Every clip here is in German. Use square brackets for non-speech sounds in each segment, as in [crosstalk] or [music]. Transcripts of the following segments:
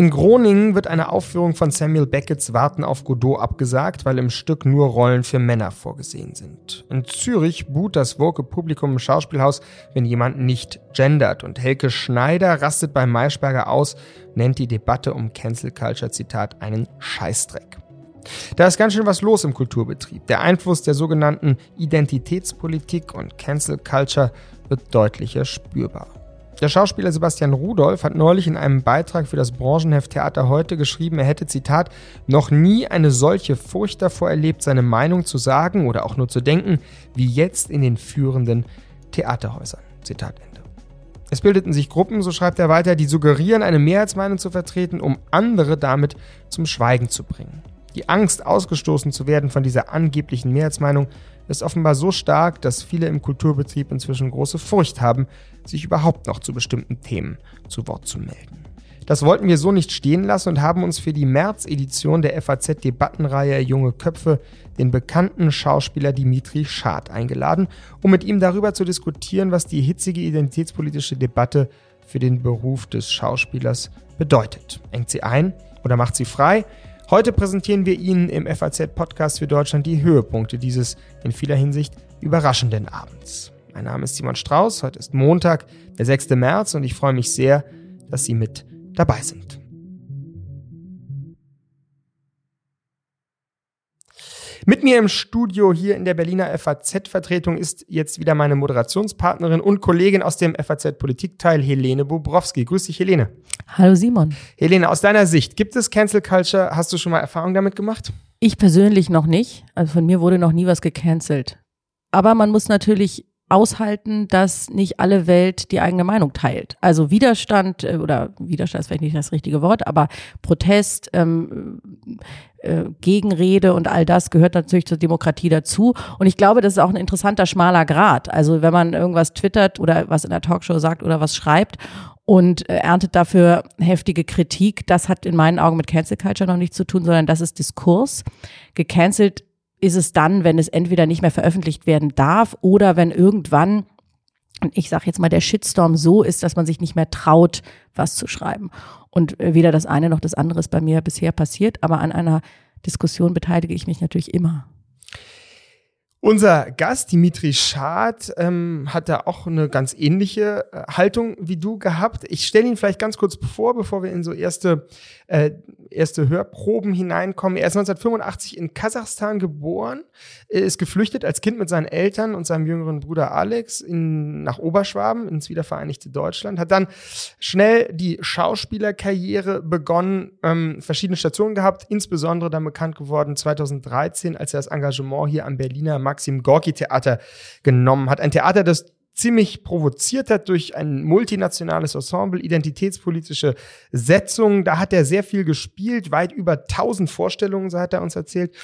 In Groningen wird eine Aufführung von Samuel Becketts Warten auf Godot abgesagt, weil im Stück nur Rollen für Männer vorgesehen sind. In Zürich buht das woke Publikum im Schauspielhaus, wenn jemand nicht gendert. Und Helke Schneider rastet bei Maischberger aus, nennt die Debatte um Cancel Culture, Zitat, einen Scheißdreck. Da ist ganz schön was los im Kulturbetrieb. Der Einfluss der sogenannten Identitätspolitik und Cancel Culture wird deutlicher spürbar. Der Schauspieler Sebastian Rudolph hat neulich in einem Beitrag für das Branchenheft Theater heute geschrieben, er hätte, Zitat, noch nie eine solche Furcht davor erlebt, seine Meinung zu sagen oder auch nur zu denken, wie jetzt in den führenden Theaterhäusern. Zitat Ende. Es bildeten sich Gruppen, so schreibt er weiter, die suggerieren, eine Mehrheitsmeinung zu vertreten, um andere damit zum Schweigen zu bringen. Die Angst, ausgestoßen zu werden von dieser angeblichen Mehrheitsmeinung, ist offenbar so stark, dass viele im Kulturbetrieb inzwischen große Furcht haben, sich überhaupt noch zu bestimmten Themen zu Wort zu melden. Das wollten wir so nicht stehen lassen und haben uns für die März-Edition der FAZ-Debattenreihe Junge Köpfe den bekannten Schauspieler Dimitri Schad eingeladen, um mit ihm darüber zu diskutieren, was die hitzige identitätspolitische Debatte für den Beruf des Schauspielers bedeutet. Engt sie ein oder macht sie frei? Heute präsentieren wir Ihnen im FAZ-Podcast für Deutschland die Höhepunkte dieses in vieler Hinsicht überraschenden Abends. Mein Name ist Simon Strauß, heute ist Montag, der 6. März und ich freue mich sehr, dass Sie mit dabei sind. Mit mir im Studio hier in der Berliner FAZ-Vertretung ist jetzt wieder meine Moderationspartnerin und Kollegin aus dem FAZ-Politikteil, Helene Bobrowski. Grüß dich, Helene. Hallo, Simon. Helene, aus deiner Sicht, gibt es Cancel Culture? Hast du schon mal Erfahrung damit gemacht? Ich persönlich noch nicht. Also von mir wurde noch nie was gecancelt. Aber man muss natürlich aushalten, dass nicht alle Welt die eigene Meinung teilt. Also Widerstand äh, oder Widerstand ist vielleicht nicht das richtige Wort, aber Protest, ähm, äh, Gegenrede und all das gehört natürlich zur Demokratie dazu. Und ich glaube, das ist auch ein interessanter schmaler Grad. Also wenn man irgendwas twittert oder was in der Talkshow sagt oder was schreibt und äh, erntet dafür heftige Kritik, das hat in meinen Augen mit Cancel Culture noch nichts zu tun, sondern das ist Diskurs. Gecancelt ist es dann, wenn es entweder nicht mehr veröffentlicht werden darf oder wenn irgendwann ich sage jetzt mal, der Shitstorm so ist, dass man sich nicht mehr traut, was zu schreiben. Und weder das eine noch das andere ist bei mir bisher passiert, aber an einer Diskussion beteilige ich mich natürlich immer. Unser Gast, Dimitri Schad, ähm, hat da auch eine ganz ähnliche äh, Haltung wie du gehabt. Ich stelle ihn vielleicht ganz kurz vor, bevor wir in so erste, äh, erste Hörproben hineinkommen. Er ist 1985 in Kasachstan geboren, ist geflüchtet als Kind mit seinen Eltern und seinem jüngeren Bruder Alex in, nach Oberschwaben ins wiedervereinigte Deutschland, hat dann schnell die Schauspielerkarriere begonnen, ähm, verschiedene Stationen gehabt, insbesondere dann bekannt geworden 2013, als er das Engagement hier am Berliner Maxim Gorki Theater genommen hat. Ein Theater, das ziemlich provoziert hat durch ein multinationales Ensemble, identitätspolitische Setzungen. Da hat er sehr viel gespielt, weit über 1000 Vorstellungen, so hat er uns erzählt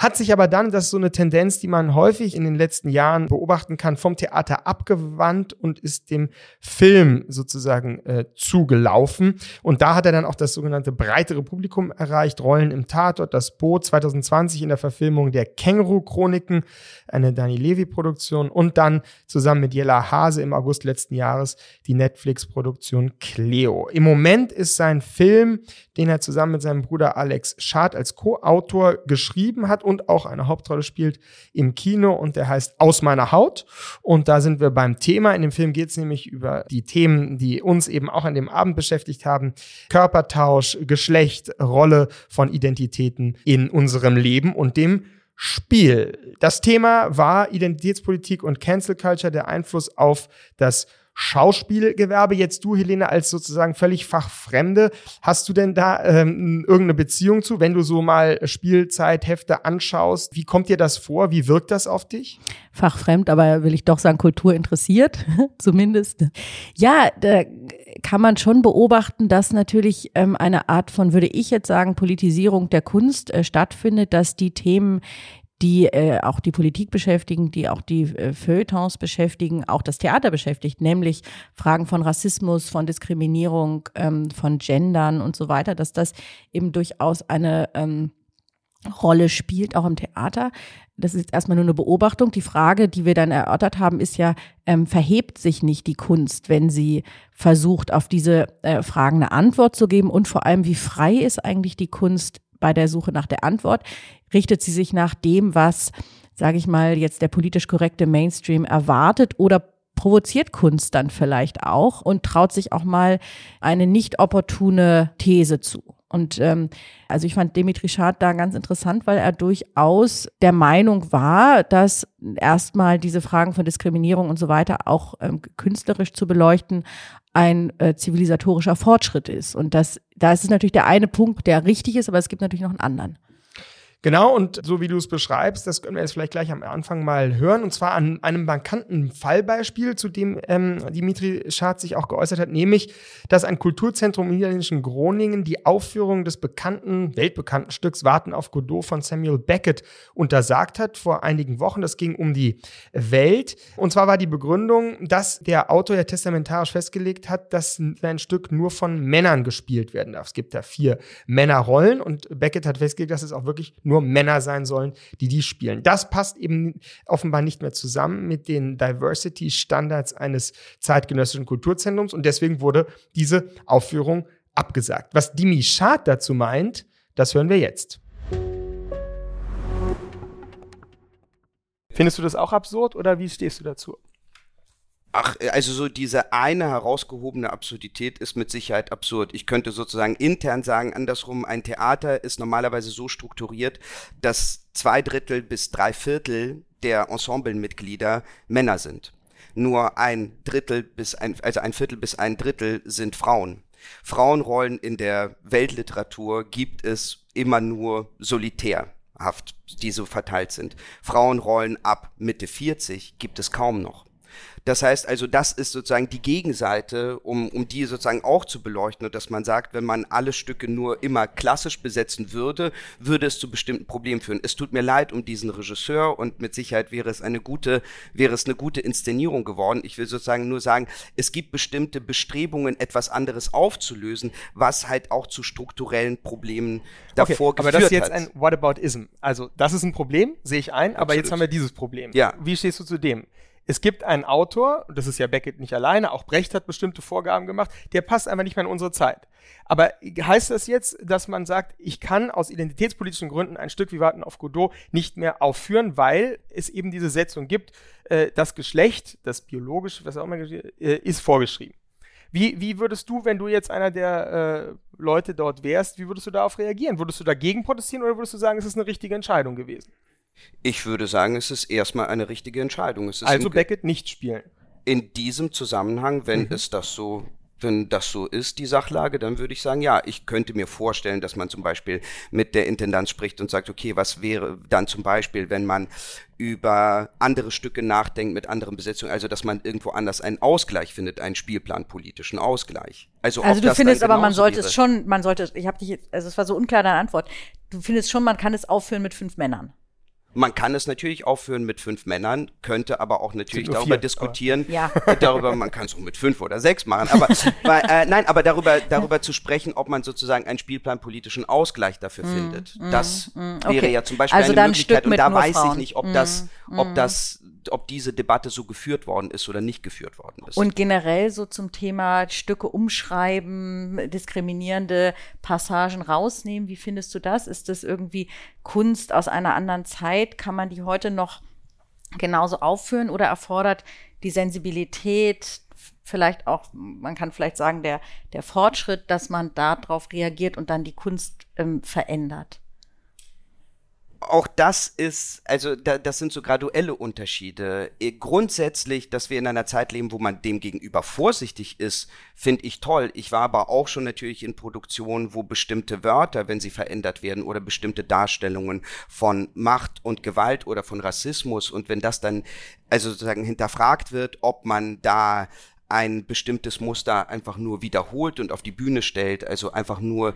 hat sich aber dann, das ist so eine Tendenz, die man häufig in den letzten Jahren beobachten kann, vom Theater abgewandt und ist dem Film sozusagen äh, zugelaufen. Und da hat er dann auch das sogenannte breitere Publikum erreicht. Rollen im Tatort, das Boot 2020 in der Verfilmung der Känguru-Chroniken, eine Dani Levi-Produktion und dann zusammen mit Jella Hase im August letzten Jahres die Netflix-Produktion Cleo. Im Moment ist sein Film, den er zusammen mit seinem Bruder Alex Schad als Co-Autor geschrieben hat und auch eine Hauptrolle spielt im Kino und der heißt Aus meiner Haut. Und da sind wir beim Thema. In dem Film geht es nämlich über die Themen, die uns eben auch an dem Abend beschäftigt haben. Körpertausch, Geschlecht, Rolle von Identitäten in unserem Leben und dem Spiel. Das Thema war Identitätspolitik und Cancel Culture, der Einfluss auf das Schauspielgewerbe. Jetzt du, Helene, als sozusagen völlig fachfremde, hast du denn da ähm, irgendeine Beziehung zu, wenn du so mal Spielzeithefte anschaust? Wie kommt dir das vor? Wie wirkt das auf dich? Fachfremd, aber will ich doch sagen, Kultur interessiert, [laughs] zumindest. Ja, da kann man schon beobachten, dass natürlich ähm, eine Art von, würde ich jetzt sagen, Politisierung der Kunst äh, stattfindet, dass die Themen, die äh, auch die Politik beschäftigen, die auch die äh, Feuilletons beschäftigen, auch das Theater beschäftigt, nämlich Fragen von Rassismus, von Diskriminierung, ähm, von Gendern und so weiter, dass das eben durchaus eine ähm, Rolle spielt, auch im Theater. das ist erstmal nur eine Beobachtung. Die Frage, die wir dann erörtert haben, ist ja, ähm, verhebt sich nicht die Kunst, wenn sie versucht, auf diese äh, Fragen eine Antwort zu geben? Und vor allem, wie frei ist eigentlich die Kunst bei der Suche nach der Antwort? Richtet sie sich nach dem, was, sage ich mal, jetzt der politisch korrekte Mainstream erwartet oder provoziert Kunst dann vielleicht auch und traut sich auch mal eine nicht opportune These zu? Und ähm, also ich fand Dimitri Schad da ganz interessant, weil er durchaus der Meinung war, dass erstmal diese Fragen von Diskriminierung und so weiter auch ähm, künstlerisch zu beleuchten ein äh, zivilisatorischer Fortschritt ist. Und das, da ist es natürlich der eine Punkt, der richtig ist, aber es gibt natürlich noch einen anderen. Genau, und so wie du es beschreibst, das können wir jetzt vielleicht gleich am Anfang mal hören, und zwar an einem markanten Fallbeispiel, zu dem ähm, Dimitri Schad sich auch geäußert hat, nämlich, dass ein Kulturzentrum im niederländischen Groningen die Aufführung des bekannten, weltbekannten Stücks Warten auf Godot von Samuel Beckett untersagt hat vor einigen Wochen. Das ging um die Welt. Und zwar war die Begründung, dass der Autor ja testamentarisch festgelegt hat, dass sein Stück nur von Männern gespielt werden darf. Es gibt da vier Männerrollen und Beckett hat festgelegt, dass es auch wirklich nur Männer sein sollen, die die spielen. Das passt eben offenbar nicht mehr zusammen mit den Diversity-Standards eines zeitgenössischen Kulturzentrums und deswegen wurde diese Aufführung abgesagt. Was Dimi Schad dazu meint, das hören wir jetzt. Findest du das auch absurd oder wie stehst du dazu? Ach, also so diese eine herausgehobene Absurdität ist mit Sicherheit absurd. Ich könnte sozusagen intern sagen, andersrum, ein Theater ist normalerweise so strukturiert, dass zwei Drittel bis drei Viertel der Ensemblemitglieder Männer sind. Nur ein Drittel bis ein, also ein Viertel bis ein Drittel sind Frauen. Frauenrollen in der Weltliteratur gibt es immer nur solitärhaft, die so verteilt sind. Frauenrollen ab Mitte 40 gibt es kaum noch. Das heißt also, das ist sozusagen die Gegenseite, um, um die sozusagen auch zu beleuchten und dass man sagt, wenn man alle Stücke nur immer klassisch besetzen würde, würde es zu bestimmten Problemen führen. Es tut mir leid um diesen Regisseur und mit Sicherheit wäre es eine gute, wäre es eine gute Inszenierung geworden. Ich will sozusagen nur sagen, es gibt bestimmte Bestrebungen, etwas anderes aufzulösen, was halt auch zu strukturellen Problemen davor okay, geführt hat. Aber das ist jetzt hat. ein Whataboutism. Also, das ist ein Problem, sehe ich ein, aber Absolut. jetzt haben wir dieses Problem. Ja. Wie stehst du zu dem? Es gibt einen Autor, und das ist ja Beckett nicht alleine, auch Brecht hat bestimmte Vorgaben gemacht, der passt einfach nicht mehr in unsere Zeit. Aber heißt das jetzt, dass man sagt, ich kann aus identitätspolitischen Gründen ein Stück wie Warten auf Godot nicht mehr aufführen, weil es eben diese Setzung gibt, äh, das Geschlecht, das biologische, was auch immer, äh, ist vorgeschrieben. Wie, wie würdest du, wenn du jetzt einer der äh, Leute dort wärst, wie würdest du darauf reagieren? Würdest du dagegen protestieren oder würdest du sagen, es ist eine richtige Entscheidung gewesen? Ich würde sagen, es ist erstmal eine richtige Entscheidung. also Beckett nicht spielen. In diesem Zusammenhang, wenn mhm. es das so wenn das so ist, die Sachlage, dann würde ich sagen, ja, ich könnte mir vorstellen, dass man zum Beispiel mit der Intendanz spricht und sagt, okay, was wäre dann zum Beispiel, wenn man über andere Stücke nachdenkt mit anderen Besetzungen, also dass man irgendwo anders einen Ausgleich findet, einen spielplanpolitischen Ausgleich. Also, also du findest aber, man sollte wäre. es schon, man sollte, ich habe dich, also es war so unklar deine Antwort. Du findest schon, man kann es aufführen mit fünf Männern. Man kann es natürlich aufführen mit fünf Männern, könnte aber auch natürlich darüber vier, diskutieren, ja. Äh, darüber, man kann es auch mit fünf oder sechs machen, aber [laughs] weil, äh, nein, aber darüber, darüber zu sprechen, ob man sozusagen einen spielplanpolitischen Ausgleich dafür mm, findet, mm, das mm, okay. wäre ja zum Beispiel also eine Möglichkeit und da weiß Frauen. ich nicht, ob mm, das, ob mm. das ob diese Debatte so geführt worden ist oder nicht geführt worden ist. Und generell so zum Thema Stücke umschreiben, diskriminierende Passagen rausnehmen. Wie findest du das? Ist das irgendwie Kunst aus einer anderen Zeit? Kann man die heute noch genauso aufführen oder erfordert die Sensibilität vielleicht auch, man kann vielleicht sagen, der, der Fortschritt, dass man darauf reagiert und dann die Kunst ähm, verändert? Auch das ist, also da, das sind so graduelle Unterschiede. Äh, grundsätzlich, dass wir in einer Zeit leben, wo man dem gegenüber vorsichtig ist, finde ich toll. Ich war aber auch schon natürlich in Produktionen, wo bestimmte Wörter, wenn sie verändert werden, oder bestimmte Darstellungen von Macht und Gewalt oder von Rassismus und wenn das dann also sozusagen hinterfragt wird, ob man da ein bestimmtes Muster einfach nur wiederholt und auf die Bühne stellt, also einfach nur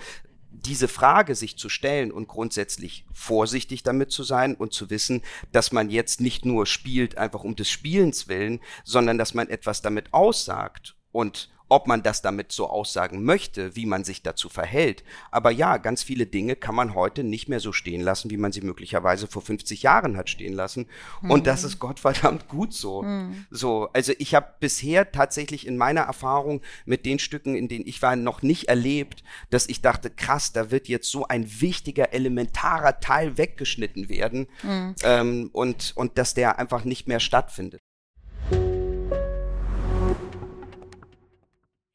diese Frage sich zu stellen und grundsätzlich vorsichtig damit zu sein und zu wissen, dass man jetzt nicht nur spielt einfach um des Spielens willen, sondern dass man etwas damit aussagt und ob man das damit so aussagen möchte, wie man sich dazu verhält. Aber ja, ganz viele Dinge kann man heute nicht mehr so stehen lassen, wie man sie möglicherweise vor 50 Jahren hat stehen lassen. Mhm. Und das ist Gottverdammt gut so. Mhm. So, also ich habe bisher tatsächlich in meiner Erfahrung mit den Stücken, in denen ich war, noch nicht erlebt, dass ich dachte, krass, da wird jetzt so ein wichtiger, elementarer Teil weggeschnitten werden mhm. ähm, und, und dass der einfach nicht mehr stattfindet.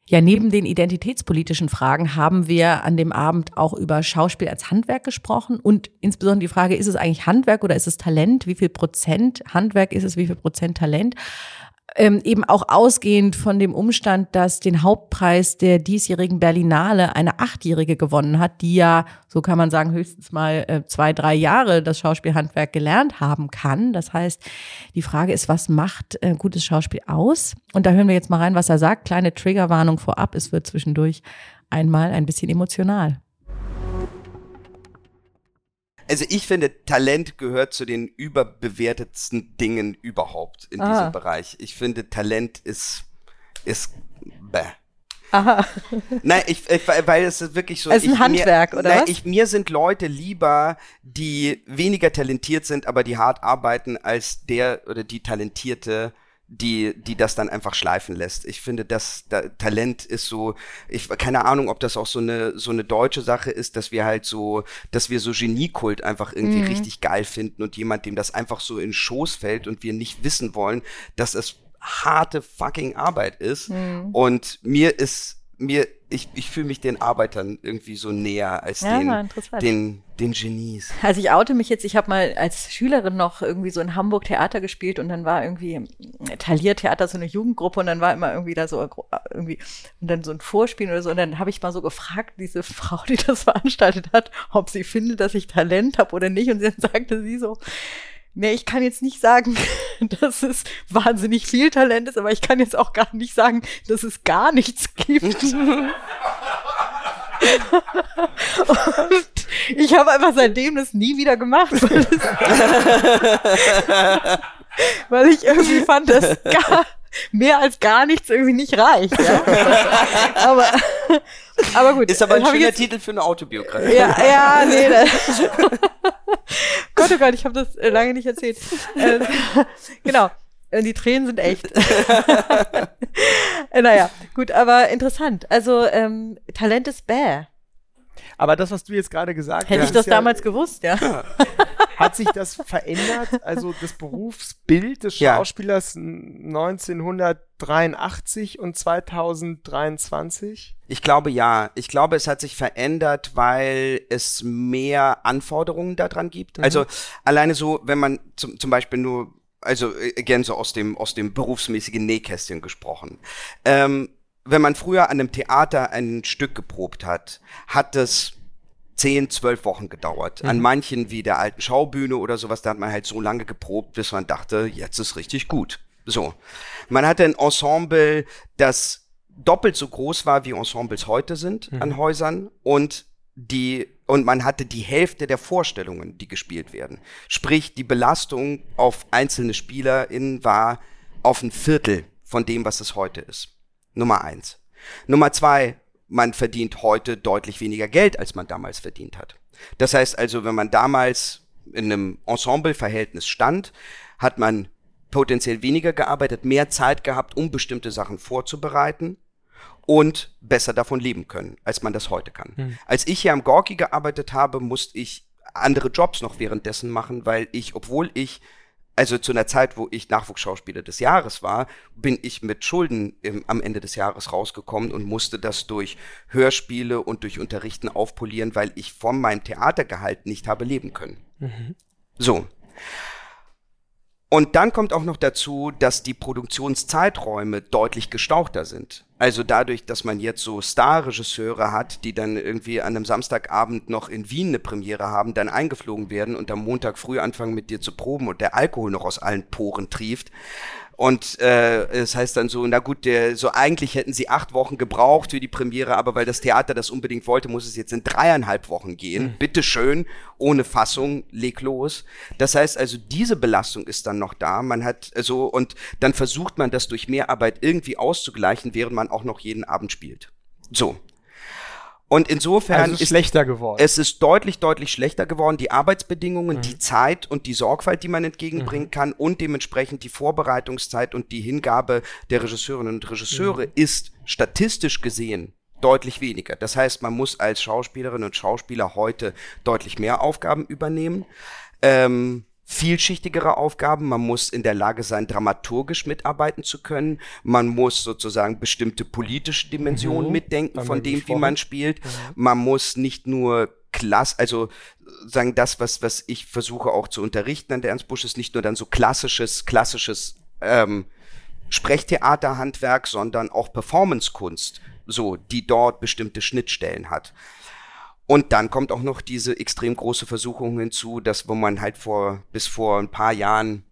Ja, neben den identitätspolitischen Fragen haben wir an dem Abend auch über Schauspiel als Handwerk gesprochen und insbesondere die Frage, ist es eigentlich Handwerk oder ist es Talent? Wie viel Prozent Handwerk ist es, wie viel Prozent Talent? Ähm, eben auch ausgehend von dem Umstand, dass den Hauptpreis der diesjährigen Berlinale eine Achtjährige gewonnen hat, die ja, so kann man sagen, höchstens mal äh, zwei, drei Jahre das Schauspielhandwerk gelernt haben kann. Das heißt, die Frage ist, was macht äh, gutes Schauspiel aus? Und da hören wir jetzt mal rein, was er sagt. Kleine Triggerwarnung vorab, es wird zwischendurch einmal ein bisschen emotional also ich finde, Talent gehört zu den überbewertetsten Dingen überhaupt in Aha. diesem Bereich. Ich finde, Talent ist, ist, bäh. Aha. Nein, ich, ich, weil es ist wirklich so. Es ist ein Handwerk, mir, oder nein, was? Ich, mir sind Leute lieber, die weniger talentiert sind, aber die hart arbeiten, als der oder die Talentierte, die, die das dann einfach schleifen lässt. Ich finde, das da, Talent ist so, ich keine Ahnung, ob das auch so eine so eine deutsche Sache ist, dass wir halt so, dass wir so Geniekult einfach irgendwie mhm. richtig geil finden und jemand, dem das einfach so in Schoß fällt und wir nicht wissen wollen, dass es harte fucking Arbeit ist. Mhm. Und mir ist mir, ich, ich fühle mich den Arbeitern irgendwie so näher als ja, den, den, den Genies. Also ich oute mich jetzt, ich habe mal als Schülerin noch irgendwie so in Hamburg Theater gespielt und dann war irgendwie Taliertheater so eine Jugendgruppe und dann war immer irgendwie da so irgendwie und dann so ein Vorspiel oder so und dann habe ich mal so gefragt, diese [laughs] Frau, die das veranstaltet hat, ob sie findet, dass ich Talent habe oder nicht und dann [laughs] sagte sie so, Nee, ich kann jetzt nicht sagen, [laughs] dass es wahnsinnig viel Talent ist, aber ich kann jetzt auch gar nicht sagen, dass es gar nichts gibt. Und ich habe einfach seitdem das nie wieder gemacht, weil, [laughs] [laughs] weil ich irgendwie fand, dass gar, mehr als gar nichts irgendwie nicht reicht. Ja? [laughs] aber, aber gut. Ist aber ein schöner jetzt, Titel für eine Autobiografie. Ja, ja, nee. [laughs] Gott, oh Gott, ich habe das äh, lange nicht erzählt. Äh, [laughs] genau. Die Tränen sind echt. naja, gut, aber interessant. Also ähm, Talent ist bäh. Aber das, was du jetzt gerade gesagt hast. Hätte ich das ja, damals gewusst, ja. Hat sich das verändert? Also das Berufsbild des Schauspielers ja. 1983 und 2023? Ich glaube ja. Ich glaube, es hat sich verändert, weil es mehr Anforderungen daran gibt. Mhm. Also alleine so, wenn man zum, zum Beispiel nur also äh, again so aus dem aus dem berufsmäßigen Nähkästchen gesprochen. Ähm, wenn man früher an einem Theater ein Stück geprobt hat, hat es zehn, zwölf Wochen gedauert. Mhm. An manchen wie der alten Schaubühne oder sowas, da hat man halt so lange geprobt, bis man dachte, jetzt ist richtig gut. So. Man hatte ein Ensemble, das doppelt so groß war, wie Ensembles heute sind mhm. an Häusern und die und man hatte die Hälfte der Vorstellungen, die gespielt werden. Sprich, die Belastung auf einzelne SpielerInnen war auf ein Viertel von dem, was es heute ist. Nummer eins. Nummer zwei, man verdient heute deutlich weniger Geld, als man damals verdient hat. Das heißt also, wenn man damals in einem Ensemble-Verhältnis stand, hat man potenziell weniger gearbeitet, mehr Zeit gehabt, um bestimmte Sachen vorzubereiten und besser davon leben können, als man das heute kann. Hm. Als ich hier am Gorki gearbeitet habe, musste ich andere Jobs noch währenddessen machen, weil ich, obwohl ich also zu einer Zeit, wo ich Nachwuchsschauspieler des Jahres war, bin ich mit Schulden im, am Ende des Jahres rausgekommen und musste das durch Hörspiele und durch Unterrichten aufpolieren, weil ich von meinem Theatergehalt nicht habe leben können. Mhm. So. Und dann kommt auch noch dazu, dass die Produktionszeiträume deutlich gestauchter sind. Also dadurch, dass man jetzt so Star-Regisseure hat, die dann irgendwie an einem Samstagabend noch in Wien eine Premiere haben, dann eingeflogen werden und am Montag früh anfangen mit dir zu proben und der Alkohol noch aus allen Poren trieft Und äh, es heißt dann so, na gut, der, so eigentlich hätten sie acht Wochen gebraucht für die Premiere, aber weil das Theater das unbedingt wollte, muss es jetzt in dreieinhalb Wochen gehen. Mhm. Bitte schön, ohne Fassung, leg los. Das heißt also, diese Belastung ist dann noch da. Man hat so also, und dann versucht man das durch Mehrarbeit irgendwie auszugleichen, während man auch noch jeden Abend spielt. So. Und insofern also ist es schlechter geworden. Es ist deutlich, deutlich schlechter geworden. Die Arbeitsbedingungen, mhm. die Zeit und die Sorgfalt, die man entgegenbringen mhm. kann und dementsprechend die Vorbereitungszeit und die Hingabe der Regisseurinnen und Regisseure mhm. ist statistisch gesehen deutlich weniger. Das heißt, man muss als Schauspielerin und Schauspieler heute deutlich mehr Aufgaben übernehmen. Ähm, vielschichtigere Aufgaben. Man muss in der Lage sein, dramaturgisch mitarbeiten zu können. Man muss sozusagen bestimmte politische Dimensionen mhm, mitdenken von dem, gesprochen. wie man spielt. Mhm. Man muss nicht nur klass, also sagen das, was, was ich versuche auch zu unterrichten an der Ernst Busch, ist nicht nur dann so klassisches, klassisches ähm, Sprechtheaterhandwerk, sondern auch Performancekunst, so, die dort bestimmte Schnittstellen hat. Und dann kommt auch noch diese extrem große Versuchung hinzu, dass wo man halt vor, bis vor ein paar Jahren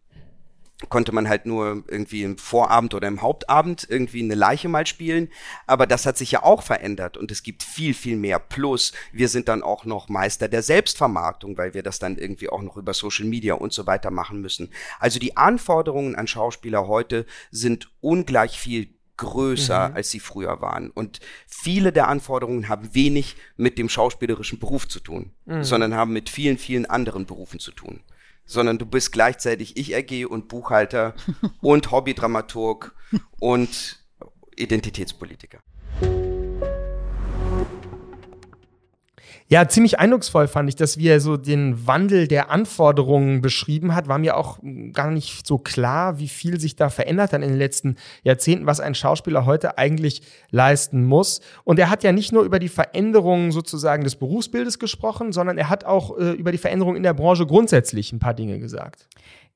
konnte man halt nur irgendwie im Vorabend oder im Hauptabend irgendwie eine Leiche mal spielen. Aber das hat sich ja auch verändert und es gibt viel, viel mehr. Plus, wir sind dann auch noch Meister der Selbstvermarktung, weil wir das dann irgendwie auch noch über Social Media und so weiter machen müssen. Also die Anforderungen an Schauspieler heute sind ungleich viel größer, mhm. als sie früher waren. Und viele der Anforderungen haben wenig mit dem schauspielerischen Beruf zu tun, mhm. sondern haben mit vielen, vielen anderen Berufen zu tun. Sondern du bist gleichzeitig Ich-AG und Buchhalter [laughs] und Hobbydramaturg und Identitätspolitiker. Ja, ziemlich eindrucksvoll fand ich, dass wie er so den Wandel der Anforderungen beschrieben hat. War mir auch gar nicht so klar, wie viel sich da verändert hat in den letzten Jahrzehnten, was ein Schauspieler heute eigentlich leisten muss. Und er hat ja nicht nur über die Veränderungen sozusagen des Berufsbildes gesprochen, sondern er hat auch äh, über die Veränderungen in der Branche grundsätzlich ein paar Dinge gesagt.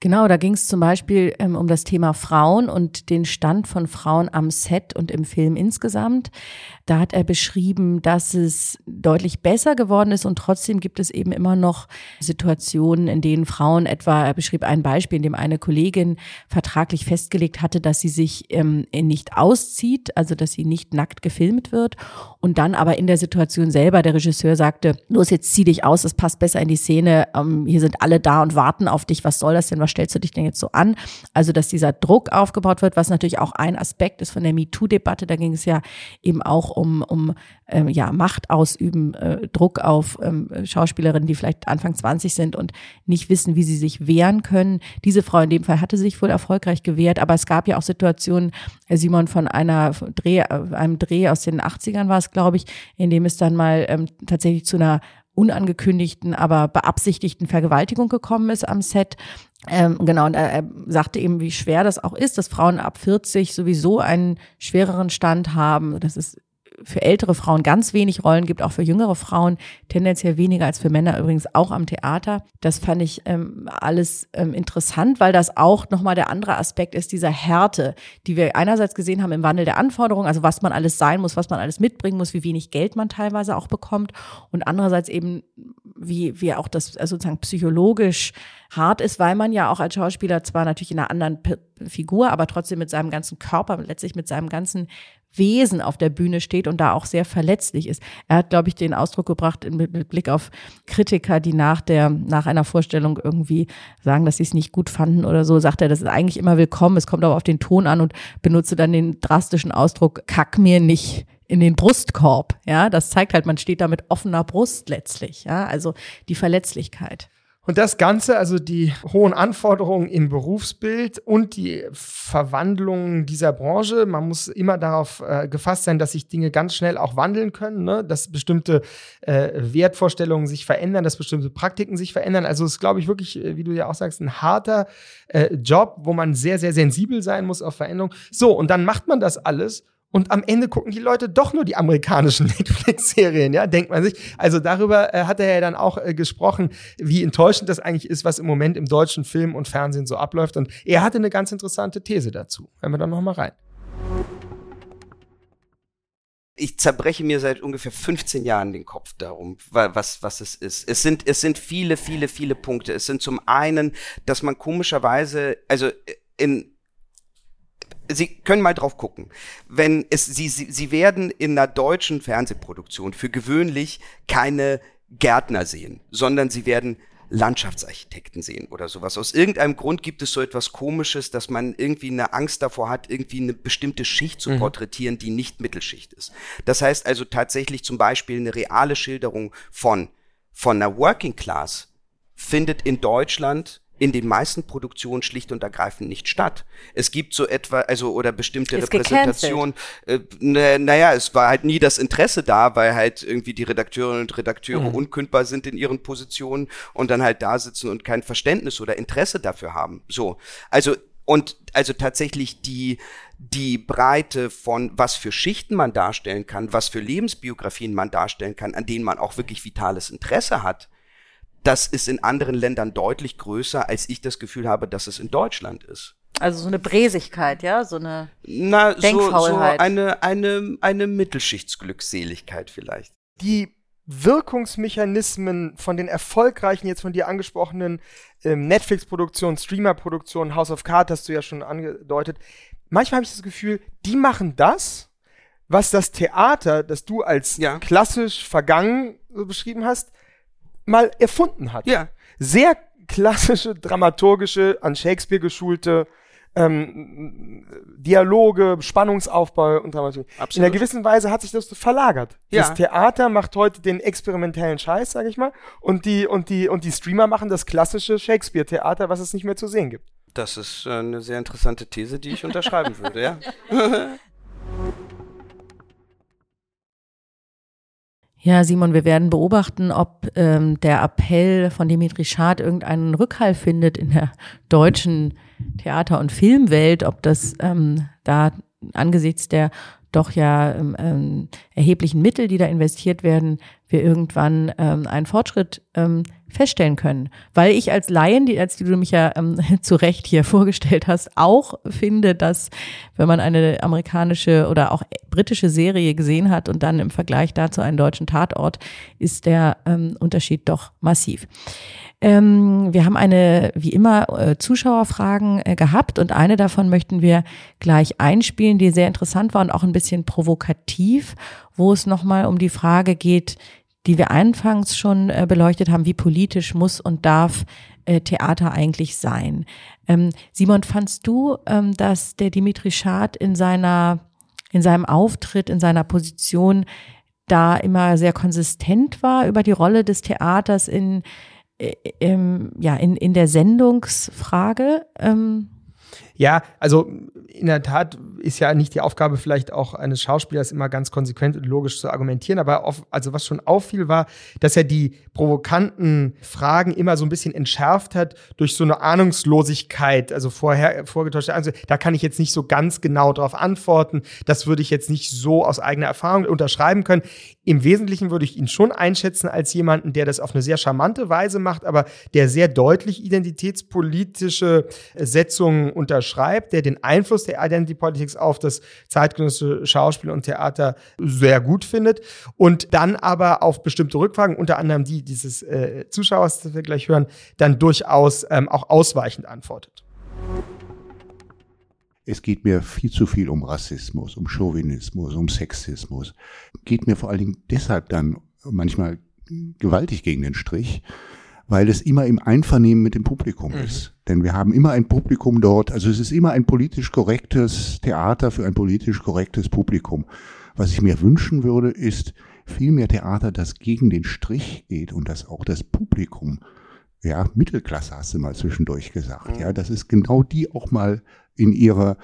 Genau, da ging es zum Beispiel ähm, um das Thema Frauen und den Stand von Frauen am Set und im Film insgesamt. Da hat er beschrieben, dass es deutlich besser geworden ist und trotzdem gibt es eben immer noch Situationen, in denen Frauen etwa, er beschrieb ein Beispiel, in dem eine Kollegin vertraglich festgelegt hatte, dass sie sich ähm, nicht auszieht, also dass sie nicht nackt gefilmt wird und dann aber in der Situation selber der Regisseur sagte, los jetzt zieh dich aus, es passt besser in die Szene, ähm, hier sind alle da und warten auf dich, was soll das denn, was stellst du dich denn jetzt so an? Also, dass dieser Druck aufgebaut wird, was natürlich auch ein Aspekt ist von der MeToo-Debatte. Da ging es ja eben auch um, um ähm, ja, Macht ausüben, äh, Druck auf ähm, Schauspielerinnen, die vielleicht Anfang 20 sind und nicht wissen, wie sie sich wehren können. Diese Frau in dem Fall hatte sich wohl erfolgreich gewehrt, aber es gab ja auch Situationen, äh, Simon, von einer Dreh, äh, einem Dreh aus den 80ern war es, glaube ich, in dem es dann mal ähm, tatsächlich zu einer unangekündigten, aber beabsichtigten Vergewaltigung gekommen ist am Set. Ähm, genau, und er, er sagte eben, wie schwer das auch ist, dass Frauen ab 40 sowieso einen schwereren Stand haben. Das ist für ältere Frauen ganz wenig Rollen gibt, auch für jüngere Frauen tendenziell weniger als für Männer übrigens auch am Theater. Das fand ich ähm, alles ähm, interessant, weil das auch nochmal der andere Aspekt ist, dieser Härte, die wir einerseits gesehen haben im Wandel der Anforderungen, also was man alles sein muss, was man alles mitbringen muss, wie wenig Geld man teilweise auch bekommt und andererseits eben, wie, wie auch das also sozusagen psychologisch hart ist, weil man ja auch als Schauspieler zwar natürlich in einer anderen P Figur, aber trotzdem mit seinem ganzen Körper, letztlich mit seinem ganzen Wesen auf der Bühne steht und da auch sehr verletzlich ist. Er hat, glaube ich, den Ausdruck gebracht mit, Blick auf Kritiker, die nach der, nach einer Vorstellung irgendwie sagen, dass sie es nicht gut fanden oder so, sagt er, das ist eigentlich immer willkommen. Es kommt aber auf den Ton an und benutze dann den drastischen Ausdruck, kack mir nicht in den Brustkorb. Ja, das zeigt halt, man steht da mit offener Brust letztlich. Ja, also die Verletzlichkeit. Und das Ganze, also die hohen Anforderungen im Berufsbild und die Verwandlung dieser Branche, man muss immer darauf äh, gefasst sein, dass sich Dinge ganz schnell auch wandeln können, ne? dass bestimmte äh, Wertvorstellungen sich verändern, dass bestimmte Praktiken sich verändern. Also es ist, glaube ich, wirklich, äh, wie du ja auch sagst, ein harter äh, Job, wo man sehr, sehr sensibel sein muss auf Veränderungen. So, und dann macht man das alles und am Ende gucken die Leute doch nur die amerikanischen [laughs] Netflix-Serien, ja, denkt man sich. Also darüber äh, hat er ja dann auch äh, gesprochen, wie enttäuschend das eigentlich ist, was im Moment im deutschen Film und Fernsehen so abläuft. Und er hatte eine ganz interessante These dazu. Hören wir dann nochmal rein. Ich zerbreche mir seit ungefähr 15 Jahren den Kopf darum, was, was es ist. Es sind, es sind viele, viele, viele Punkte. Es sind zum einen, dass man komischerweise, also in Sie können mal drauf gucken. Wenn es, Sie, Sie, Sie werden in einer deutschen Fernsehproduktion für gewöhnlich keine Gärtner sehen, sondern Sie werden Landschaftsarchitekten sehen oder sowas. Aus irgendeinem Grund gibt es so etwas Komisches, dass man irgendwie eine Angst davor hat, irgendwie eine bestimmte Schicht zu mhm. porträtieren, die nicht Mittelschicht ist. Das heißt also tatsächlich zum Beispiel eine reale Schilderung von, von einer Working Class findet in Deutschland in den meisten Produktionen schlicht und ergreifend nicht statt. Es gibt so etwa, also oder bestimmte Ist Repräsentationen. Äh, ne, naja, es war halt nie das Interesse da, weil halt irgendwie die Redakteurinnen und Redakteure mhm. unkündbar sind in ihren Positionen und dann halt da sitzen und kein Verständnis oder Interesse dafür haben. So, also und also tatsächlich die die Breite von was für Schichten man darstellen kann, was für Lebensbiografien man darstellen kann, an denen man auch wirklich vitales Interesse hat das ist in anderen Ländern deutlich größer, als ich das Gefühl habe, dass es in Deutschland ist. Also so eine Bräsigkeit, ja, so eine Na, Denkfaulheit. So, so eine, eine, eine Mittelschichtsglückseligkeit vielleicht. Die Wirkungsmechanismen von den erfolgreichen, jetzt von dir angesprochenen ähm, Netflix-Produktionen, Streamer-Produktionen, House of Cards hast du ja schon angedeutet. Manchmal habe ich das Gefühl, die machen das, was das Theater, das du als ja. klassisch vergangen so beschrieben hast, mal erfunden hat. Ja. Sehr klassische, dramaturgische, an Shakespeare geschulte ähm, Dialoge, Spannungsaufbau und Dramaturgie. Absolut. In einer gewissen Weise hat sich das verlagert. Ja. Das Theater macht heute den experimentellen Scheiß, sag ich mal, und die, und die, und die Streamer machen das klassische Shakespeare-Theater, was es nicht mehr zu sehen gibt. Das ist äh, eine sehr interessante These, die ich unterschreiben würde, ja. [laughs] [laughs] Ja, Simon, wir werden beobachten, ob ähm, der Appell von Dimitri Schad irgendeinen Rückhall findet in der deutschen Theater- und Filmwelt, ob das ähm, da angesichts der doch ja ähm, ähm, erheblichen Mittel, die da investiert werden, wir irgendwann ähm, einen Fortschritt ähm, feststellen können. Weil ich als Laien, die, als die du mich ja ähm, [laughs] zu Recht hier vorgestellt hast, auch finde, dass wenn man eine amerikanische oder auch britische Serie gesehen hat und dann im Vergleich dazu einen deutschen Tatort, ist der ähm, Unterschied doch massiv. Ähm, wir haben eine, wie immer, äh, Zuschauerfragen äh, gehabt und eine davon möchten wir gleich einspielen, die sehr interessant war und auch ein bisschen provokativ, wo es nochmal um die Frage geht, die wir anfangs schon äh, beleuchtet haben, wie politisch muss und darf äh, Theater eigentlich sein. Ähm, Simon, fandst du, ähm, dass der Dimitri Schad in seiner, in seinem Auftritt, in seiner Position da immer sehr konsistent war über die Rolle des Theaters in ähm, ja, in, in der Sendungsfrage. Ähm. Ja, also in der Tat ist ja nicht die Aufgabe vielleicht auch eines Schauspielers immer ganz konsequent und logisch zu argumentieren, aber auf, also was schon auffiel war, dass er die provokanten Fragen immer so ein bisschen entschärft hat durch so eine Ahnungslosigkeit, also vorher vorgetäuschte also da kann ich jetzt nicht so ganz genau darauf antworten, das würde ich jetzt nicht so aus eigener Erfahrung unterschreiben können. Im Wesentlichen würde ich ihn schon einschätzen als jemanden, der das auf eine sehr charmante Weise macht, aber der sehr deutlich identitätspolitische Setzungen unterschreibt, der den Einfluss der Identity Politics auf das zeitgenössische Schauspiel und Theater sehr gut findet und dann aber auf bestimmte Rückfragen, unter anderem die dieses äh, Zuschauers, das wir gleich hören, dann durchaus ähm, auch ausweichend antwortet. Es geht mir viel zu viel um Rassismus, um Chauvinismus, um Sexismus. Geht mir vor allen Dingen deshalb dann manchmal gewaltig gegen den Strich, weil es immer im Einvernehmen mit dem Publikum mhm. ist. Denn wir haben immer ein Publikum dort, also es ist immer ein politisch korrektes Theater für ein politisch korrektes Publikum. Was ich mir wünschen würde, ist viel mehr Theater, das gegen den Strich geht und das auch das Publikum ja, Mittelklasse hast du mal zwischendurch gesagt. Ja, das ist genau die auch mal in ihrer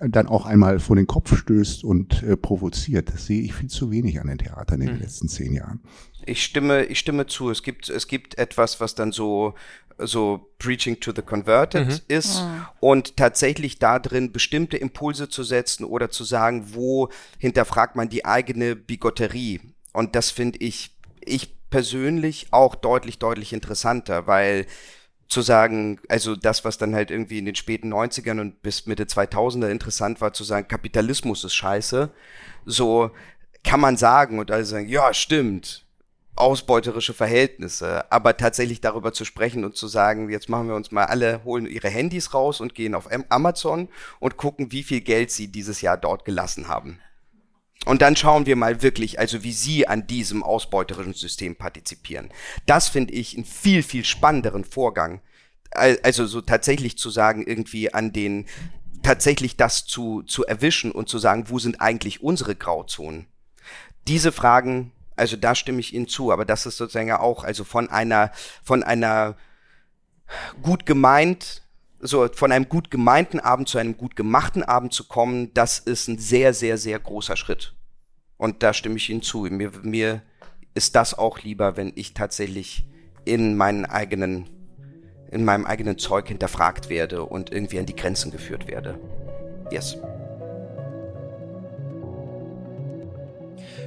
dann auch einmal vor den Kopf stößt und äh, provoziert. Das sehe ich viel zu wenig an den Theatern in den mhm. letzten zehn Jahren. Ich stimme, ich stimme zu. Es gibt, es gibt etwas, was dann so, so Preaching to the Converted mhm. ist mhm. und tatsächlich da drin bestimmte Impulse zu setzen oder zu sagen, wo hinterfragt man die eigene Bigotterie. Und das finde ich, ich persönlich auch deutlich, deutlich interessanter, weil zu sagen, also das, was dann halt irgendwie in den späten 90ern und bis Mitte 2000er interessant war, zu sagen, Kapitalismus ist scheiße, so kann man sagen und alle sagen, ja, stimmt. Ausbeuterische Verhältnisse. Aber tatsächlich darüber zu sprechen und zu sagen, jetzt machen wir uns mal alle, holen ihre Handys raus und gehen auf Amazon und gucken, wie viel Geld sie dieses Jahr dort gelassen haben. Und dann schauen wir mal wirklich, also wie Sie an diesem ausbeuterischen System partizipieren. Das finde ich einen viel, viel spannenderen Vorgang. Also so tatsächlich zu sagen, irgendwie an den, tatsächlich das zu, zu erwischen und zu sagen, wo sind eigentlich unsere Grauzonen? Diese Fragen, also da stimme ich Ihnen zu, aber das ist sozusagen ja auch, also von einer, von einer gut gemeint, so von einem gut gemeinten Abend zu einem gut gemachten Abend zu kommen, das ist ein sehr, sehr, sehr großer Schritt. Und da stimme ich Ihnen zu. Mir, mir ist das auch lieber, wenn ich tatsächlich in meinen eigenen, in meinem eigenen Zeug hinterfragt werde und irgendwie an die Grenzen geführt werde. Yes.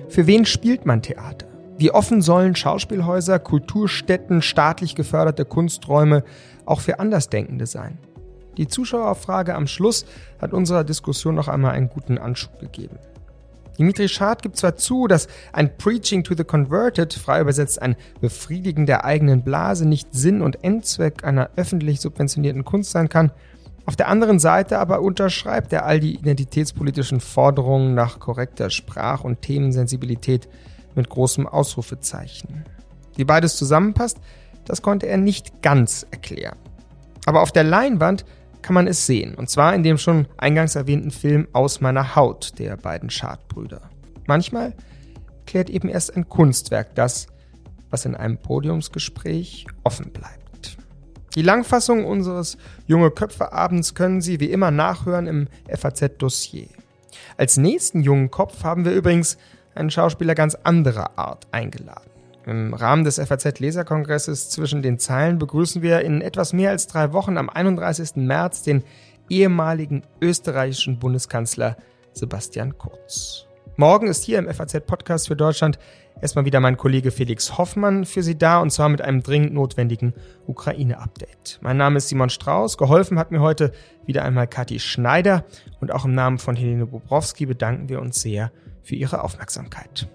Für wen spielt man Theater? Wie offen sollen Schauspielhäuser, Kulturstätten, staatlich geförderte Kunsträume auch für Andersdenkende sein? Die Zuschauerfrage am Schluss hat unserer Diskussion noch einmal einen guten Anschub gegeben. Dimitri Schad gibt zwar zu, dass ein Preaching to the Converted, frei übersetzt ein Befriedigen der eigenen Blase, nicht Sinn und Endzweck einer öffentlich subventionierten Kunst sein kann, auf der anderen Seite aber unterschreibt er all die identitätspolitischen Forderungen nach korrekter Sprach- und Themensensibilität mit großem Ausrufezeichen. Wie beides zusammenpasst, das konnte er nicht ganz erklären. Aber auf der Leinwand kann man es sehen, und zwar in dem schon eingangs erwähnten Film Aus meiner Haut der beiden Schadbrüder. Manchmal klärt eben erst ein Kunstwerk das, was in einem Podiumsgespräch offen bleibt. Die Langfassung unseres Junge Köpfe Abends können Sie wie immer nachhören im FAZ-Dossier. Als nächsten jungen Kopf haben wir übrigens einen Schauspieler ganz anderer Art eingeladen. Im Rahmen des FAZ-Leserkongresses zwischen den Zeilen begrüßen wir in etwas mehr als drei Wochen am 31. März den ehemaligen österreichischen Bundeskanzler Sebastian Kurz. Morgen ist hier im FAZ-Podcast für Deutschland erstmal wieder mein Kollege Felix Hoffmann für Sie da und zwar mit einem dringend notwendigen Ukraine-Update. Mein Name ist Simon Strauß. Geholfen hat mir heute wieder einmal Kathi Schneider und auch im Namen von Helene Bobrowski bedanken wir uns sehr für Ihre Aufmerksamkeit.